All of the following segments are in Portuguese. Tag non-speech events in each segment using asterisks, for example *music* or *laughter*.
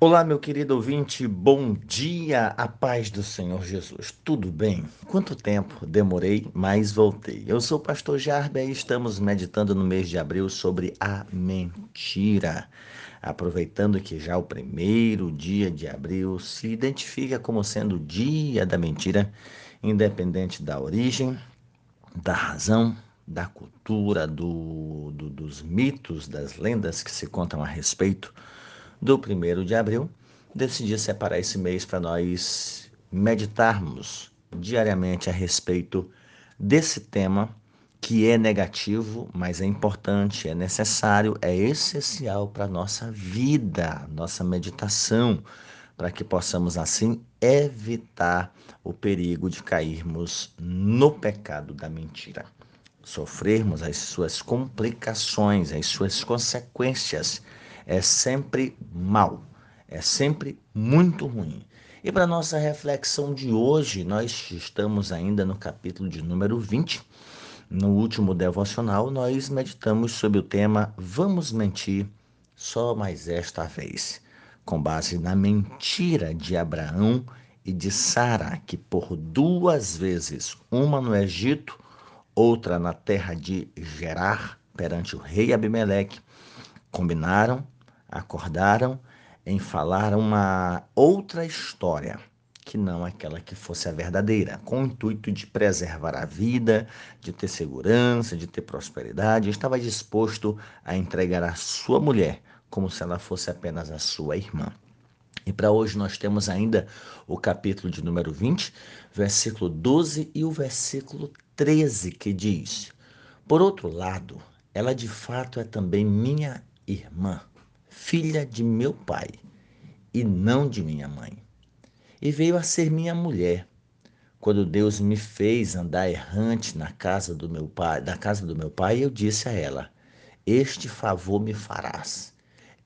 Olá, meu querido ouvinte, bom dia, a paz do Senhor Jesus. Tudo bem? Quanto tempo demorei, mas voltei. Eu sou o pastor Jarba e estamos meditando no mês de abril sobre a mentira. Aproveitando que já o primeiro dia de abril se identifica como sendo o dia da mentira, independente da origem, da razão, da cultura, do, do, dos mitos, das lendas que se contam a respeito do 1 de abril, decidi separar esse mês para nós meditarmos diariamente a respeito desse tema que é negativo, mas é importante, é necessário, é essencial para a nossa vida, nossa meditação, para que possamos assim evitar o perigo de cairmos no pecado da mentira, sofrermos as suas complicações, as suas consequências é sempre mal, é sempre muito ruim. E para nossa reflexão de hoje, nós estamos ainda no capítulo de número 20. No último devocional, nós meditamos sobre o tema Vamos mentir só mais esta vez, com base na mentira de Abraão e de Sara, que por duas vezes, uma no Egito, outra na terra de Gerar, perante o rei Abimeleque, combinaram acordaram em falar uma outra história, que não aquela que fosse a verdadeira, com o intuito de preservar a vida, de ter segurança, de ter prosperidade. Estava disposto a entregar a sua mulher como se ela fosse apenas a sua irmã. E para hoje nós temos ainda o capítulo de número 20, versículo 12 e o versículo 13, que diz: Por outro lado, ela de fato é também minha irmã filha de meu pai e não de minha mãe. E veio a ser minha mulher. Quando Deus me fez andar errante na casa do meu pai, da casa do meu pai, eu disse a ela: Este favor me farás.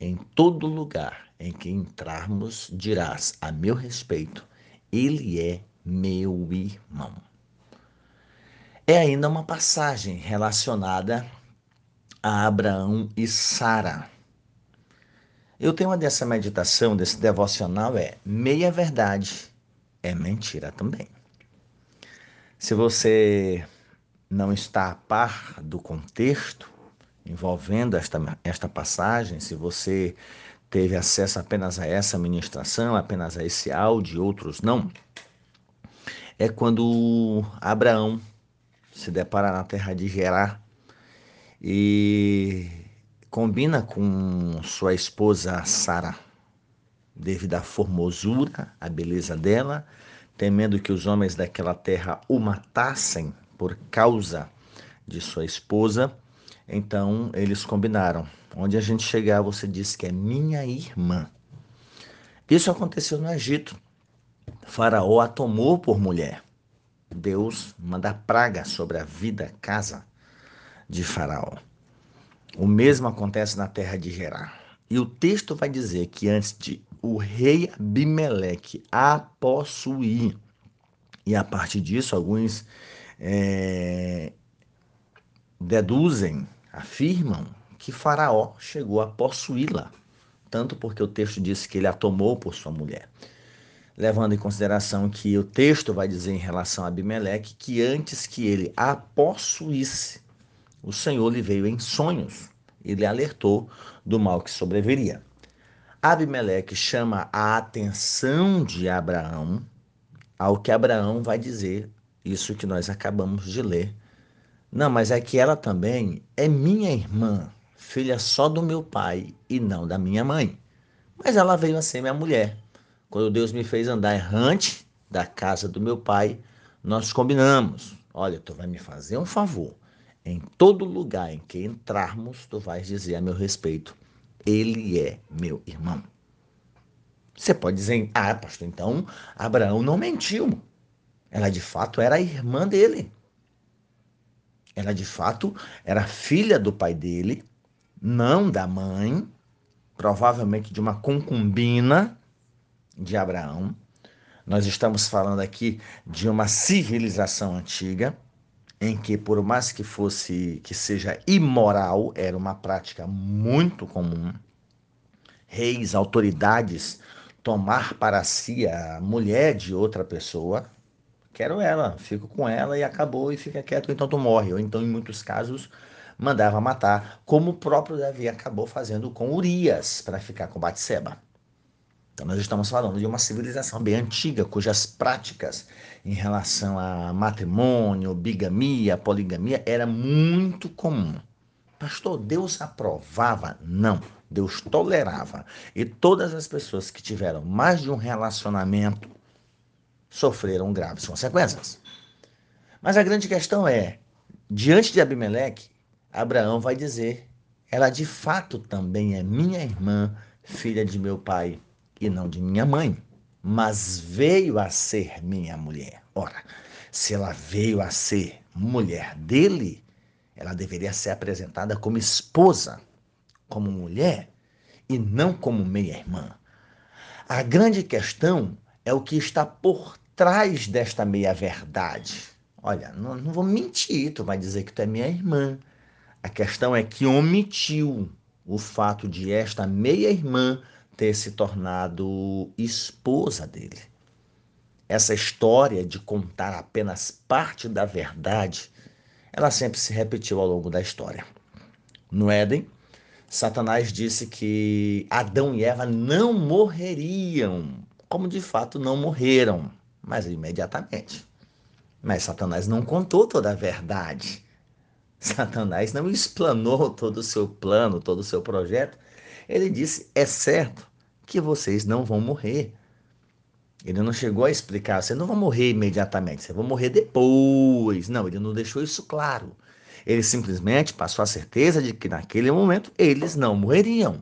Em todo lugar em que entrarmos, dirás a meu respeito: Ele é meu irmão. É ainda uma passagem relacionada a Abraão e Sara. Eu tenho uma dessa meditação, desse devocional, é meia verdade é mentira também. Se você não está a par do contexto envolvendo esta, esta passagem, se você teve acesso apenas a essa ministração, apenas a esse áudio outros não, é quando Abraão se depara na terra de Gerar e combina com sua esposa Sara, devido à formosura, à beleza dela, temendo que os homens daquela terra o matassem por causa de sua esposa. Então eles combinaram. Onde a gente chegar, você diz que é minha irmã. Isso aconteceu no Egito. Faraó a tomou por mulher. Deus manda praga sobre a vida, casa de Faraó. O mesmo acontece na terra de Gerar. E o texto vai dizer que antes de o rei Abimeleque a possuir, e a partir disso alguns é, deduzem, afirmam que Faraó chegou a possuí-la, tanto porque o texto diz que ele a tomou por sua mulher. Levando em consideração que o texto vai dizer em relação a Abimeleque que antes que ele a possuísse, o Senhor lhe veio em sonhos e lhe alertou do mal que sobreviria. Abimeleque chama a atenção de Abraão ao que Abraão vai dizer, isso que nós acabamos de ler. Não, mas é que ela também é minha irmã, filha só do meu pai e não da minha mãe. Mas ela veio a ser minha mulher. Quando Deus me fez andar errante da casa do meu pai, nós combinamos. Olha, tu vai me fazer um favor. Em todo lugar em que entrarmos, tu vais dizer a meu respeito: Ele é meu irmão. Você pode dizer, ah, pastor, então Abraão não mentiu. Ela de fato era a irmã dele. Ela de fato era filha do pai dele, não da mãe, provavelmente de uma concubina de Abraão. Nós estamos falando aqui de uma civilização antiga em que por mais que fosse que seja imoral, era uma prática muito comum reis, autoridades tomar para si a mulher de outra pessoa, quero ela, fico com ela e acabou e fica quieto, então tu morre. Ou então, em muitos casos, mandava matar, como o próprio Davi acabou fazendo com Urias para ficar com Batseba. Então, nós estamos falando de uma civilização bem antiga, cujas práticas em relação a matrimônio, bigamia, poligamia era muito comum. Pastor, Deus aprovava? Não, Deus tolerava. E todas as pessoas que tiveram mais de um relacionamento sofreram graves consequências. Mas a grande questão é: diante de Abimeleque, Abraão vai dizer: ela de fato também é minha irmã, filha de meu pai e não de minha mãe, mas veio a ser minha mulher. Ora, se ela veio a ser mulher dele, ela deveria ser apresentada como esposa, como mulher e não como meia-irmã. A grande questão é o que está por trás desta meia-verdade. Olha, não, não vou mentir, tu vai dizer que tu é minha irmã. A questão é que omitiu o fato de esta meia-irmã ter se tornado esposa dele. Essa história de contar apenas parte da verdade, ela sempre se repetiu ao longo da história. No Éden, Satanás disse que Adão e Eva não morreriam, como de fato não morreram, mas imediatamente. Mas Satanás não contou toda a verdade. Satanás não explanou todo o seu plano, todo o seu projeto. Ele disse: é certo que vocês não vão morrer. Ele não chegou a explicar, vocês não vão morrer imediatamente, vocês vão morrer depois. Não, ele não deixou isso claro. Ele simplesmente passou a certeza de que naquele momento eles não morreriam.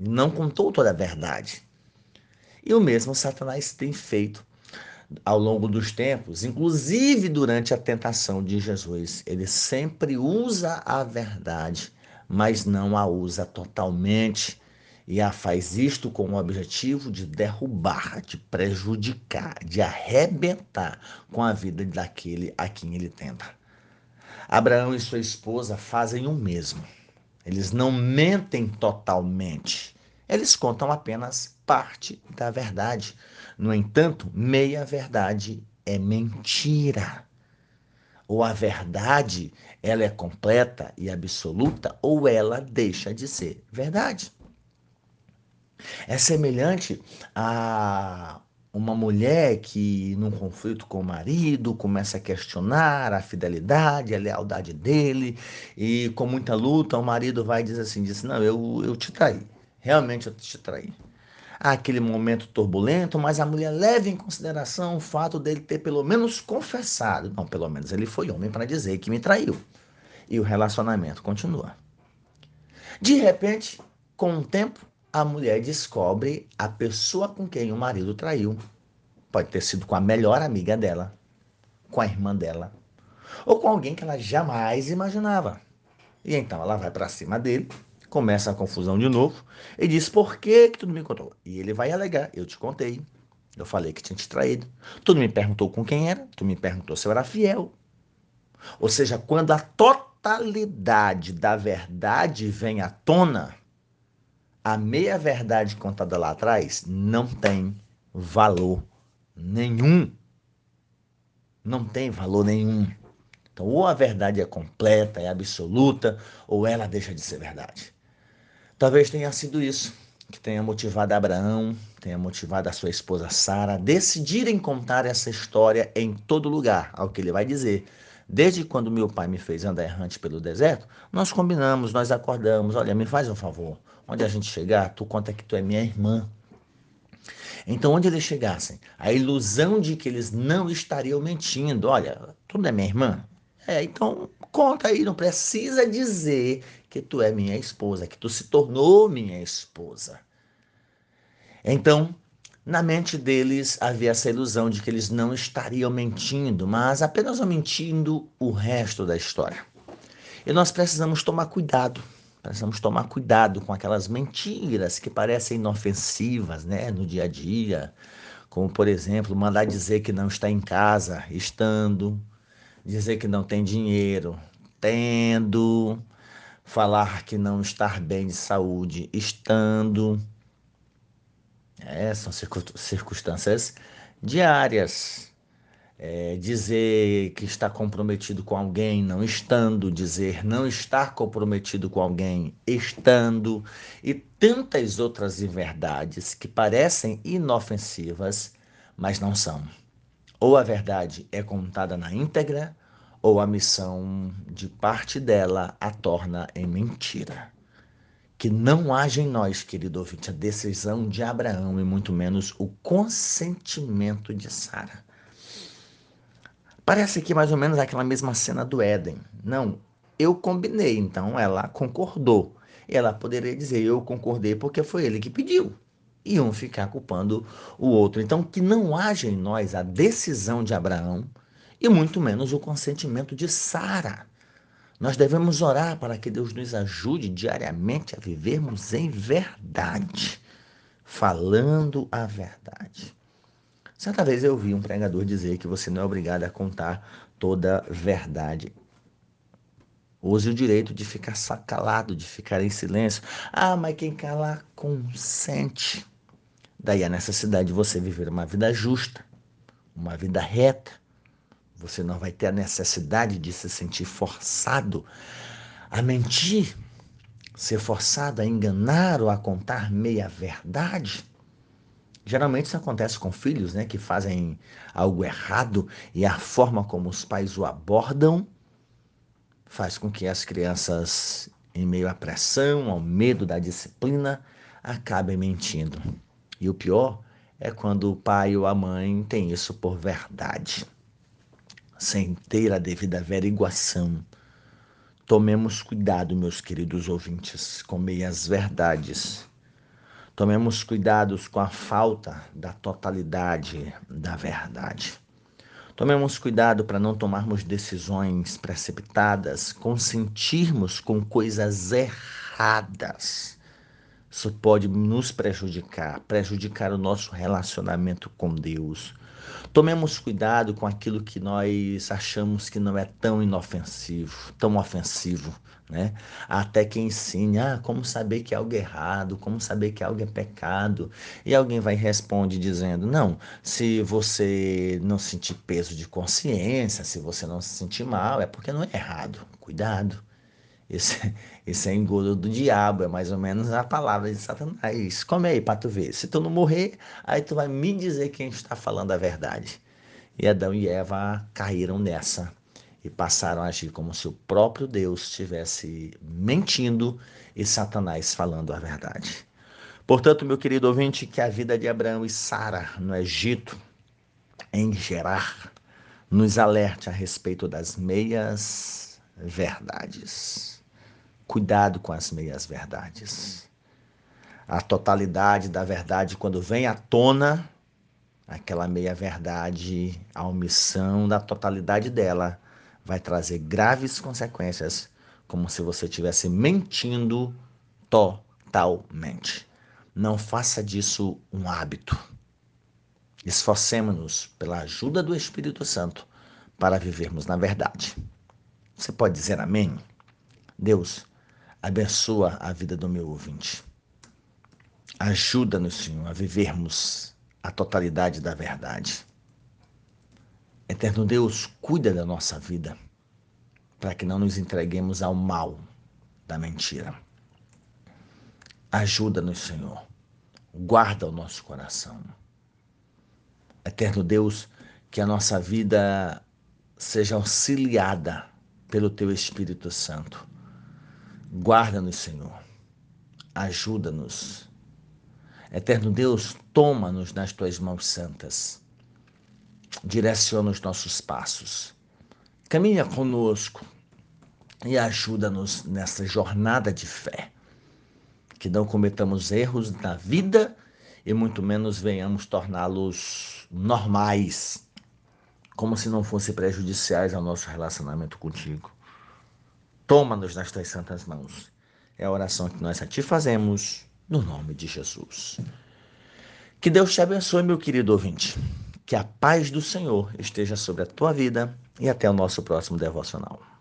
Não contou toda a verdade. E o mesmo Satanás tem feito ao longo dos tempos, inclusive durante a tentação de Jesus. Ele sempre usa a verdade, mas não a usa totalmente e a faz isto com o objetivo de derrubar, de prejudicar, de arrebentar com a vida daquele a quem ele tenta. Abraão e sua esposa fazem o mesmo. Eles não mentem totalmente. Eles contam apenas parte da verdade. No entanto, meia verdade é mentira. Ou a verdade, ela é completa e absoluta, ou ela deixa de ser verdade. É semelhante a uma mulher que, num conflito com o marido, começa a questionar a fidelidade, a lealdade dele, e com muita luta, o marido vai e diz assim: diz, Não, eu, eu te traí, realmente eu te traí aquele momento turbulento, mas a mulher leva em consideração o fato dele ter pelo menos confessado. Não, pelo menos ele foi homem para dizer que me traiu. E o relacionamento continua. De repente, com o tempo, a mulher descobre a pessoa com quem o marido traiu. Pode ter sido com a melhor amiga dela, com a irmã dela, ou com alguém que ela jamais imaginava. E então ela vai para cima dele começa a confusão de novo e diz: Por que, que tu não me contou? E ele vai alegar: Eu te contei. Eu falei que tinha te traído. Tu não me perguntou com quem era, tu me perguntou se eu era fiel. Ou seja, quando a totalidade da verdade vem à tona, a meia-verdade contada lá atrás não tem valor nenhum. Não tem valor nenhum. Então, ou a verdade é completa, é absoluta, ou ela deixa de ser verdade. Talvez tenha sido isso que tenha motivado Abraão, tenha motivado a sua esposa Sara a decidirem contar essa história em todo lugar, ao que ele vai dizer. Desde quando meu pai me fez andar errante pelo deserto, nós combinamos, nós acordamos. Olha, me faz um favor. Onde a gente chegar, tu conta que tu é minha irmã. Então, onde eles chegassem, a ilusão de que eles não estariam mentindo. Olha, tu não é minha irmã? É, então conta aí, não precisa dizer que tu é minha esposa, que tu se tornou minha esposa. Então, na mente deles havia essa ilusão de que eles não estariam mentindo, mas apenas omitindo o resto da história. E nós precisamos tomar cuidado. Precisamos tomar cuidado com aquelas mentiras que parecem inofensivas né, no dia a dia, como, por exemplo, mandar dizer que não está em casa, estando, dizer que não tem dinheiro, tendo, falar que não estar bem de saúde, estando, É, são circunstâncias diárias. É, dizer que está comprometido com alguém não estando, dizer não estar comprometido com alguém estando, e tantas outras verdades que parecem inofensivas, mas não são. Ou a verdade é contada na íntegra, ou a missão de parte dela a torna em mentira. Que não haja em nós, querido ouvinte, a decisão de Abraão e muito menos o consentimento de Sara. Parece aqui mais ou menos aquela mesma cena do Éden. Não, eu combinei, então ela concordou. Ela poderia dizer, eu concordei porque foi ele que pediu. E um ficar culpando o outro. Então, que não haja em nós a decisão de Abraão e muito menos o consentimento de Sara. Nós devemos orar para que Deus nos ajude diariamente a vivermos em verdade, falando a verdade. Certa vez eu ouvi um pregador dizer que você não é obrigado a contar toda a verdade. Use o direito de ficar calado, de ficar em silêncio. Ah, mas quem cala consente. Daí a necessidade de você viver uma vida justa, uma vida reta, você não vai ter a necessidade de se sentir forçado a mentir, ser forçado a enganar ou a contar meia verdade. Geralmente isso acontece com filhos, né, que fazem algo errado e a forma como os pais o abordam faz com que as crianças, em meio à pressão, ao medo da disciplina, acabem mentindo. E o pior é quando o pai ou a mãe tem isso por verdade sem ter a devida averiguação. Tomemos cuidado, meus queridos ouvintes, com meias verdades. Tomemos cuidados com a falta da totalidade da verdade. Tomemos cuidado para não tomarmos decisões precipitadas, consentirmos com coisas erradas. Isso pode nos prejudicar, prejudicar o nosso relacionamento com Deus, Tomemos cuidado com aquilo que nós achamos que não é tão inofensivo, tão ofensivo, né? Até que ensine, ah, como saber que é algo errado, como saber que algo é pecado. E alguém vai responder dizendo, não, se você não sentir peso de consciência, se você não se sentir mal, é porque não é errado. Cuidado. Esse, *laughs* esse é engodo do diabo, é mais ou menos a palavra de Satanás. Come aí para tu ver. Se tu não morrer, aí tu vai me dizer quem está falando a verdade. E Adão e Eva caíram nessa e passaram a agir como se o próprio Deus estivesse mentindo e Satanás falando a verdade. Portanto, meu querido ouvinte, que a vida de Abraão e Sara no Egito, em Gerar, nos alerte a respeito das meias verdades. Cuidado com as meias verdades. A totalidade da verdade, quando vem à tona, aquela meia verdade, a omissão da totalidade dela, vai trazer graves consequências, como se você estivesse mentindo totalmente. Não faça disso um hábito. Esforcemos-nos pela ajuda do Espírito Santo para vivermos na verdade. Você pode dizer amém? Deus, Abençoa a vida do meu ouvinte. Ajuda-nos, Senhor, a vivermos a totalidade da verdade. Eterno Deus, cuida da nossa vida, para que não nos entreguemos ao mal da mentira. Ajuda-nos, Senhor. Guarda o nosso coração. Eterno Deus, que a nossa vida seja auxiliada pelo Teu Espírito Santo Guarda-nos, Senhor. Ajuda-nos. Eterno Deus, toma-nos nas tuas mãos santas. Direciona os nossos passos. Caminha conosco e ajuda-nos nessa jornada de fé. Que não cometamos erros na vida e muito menos venhamos torná-los normais, como se não fossem prejudiciais ao nosso relacionamento contigo. Toma-nos nas tuas santas mãos. É a oração que nós a ti fazemos, no nome de Jesus. Que Deus te abençoe, meu querido ouvinte. Que a paz do Senhor esteja sobre a tua vida e até o nosso próximo devocional.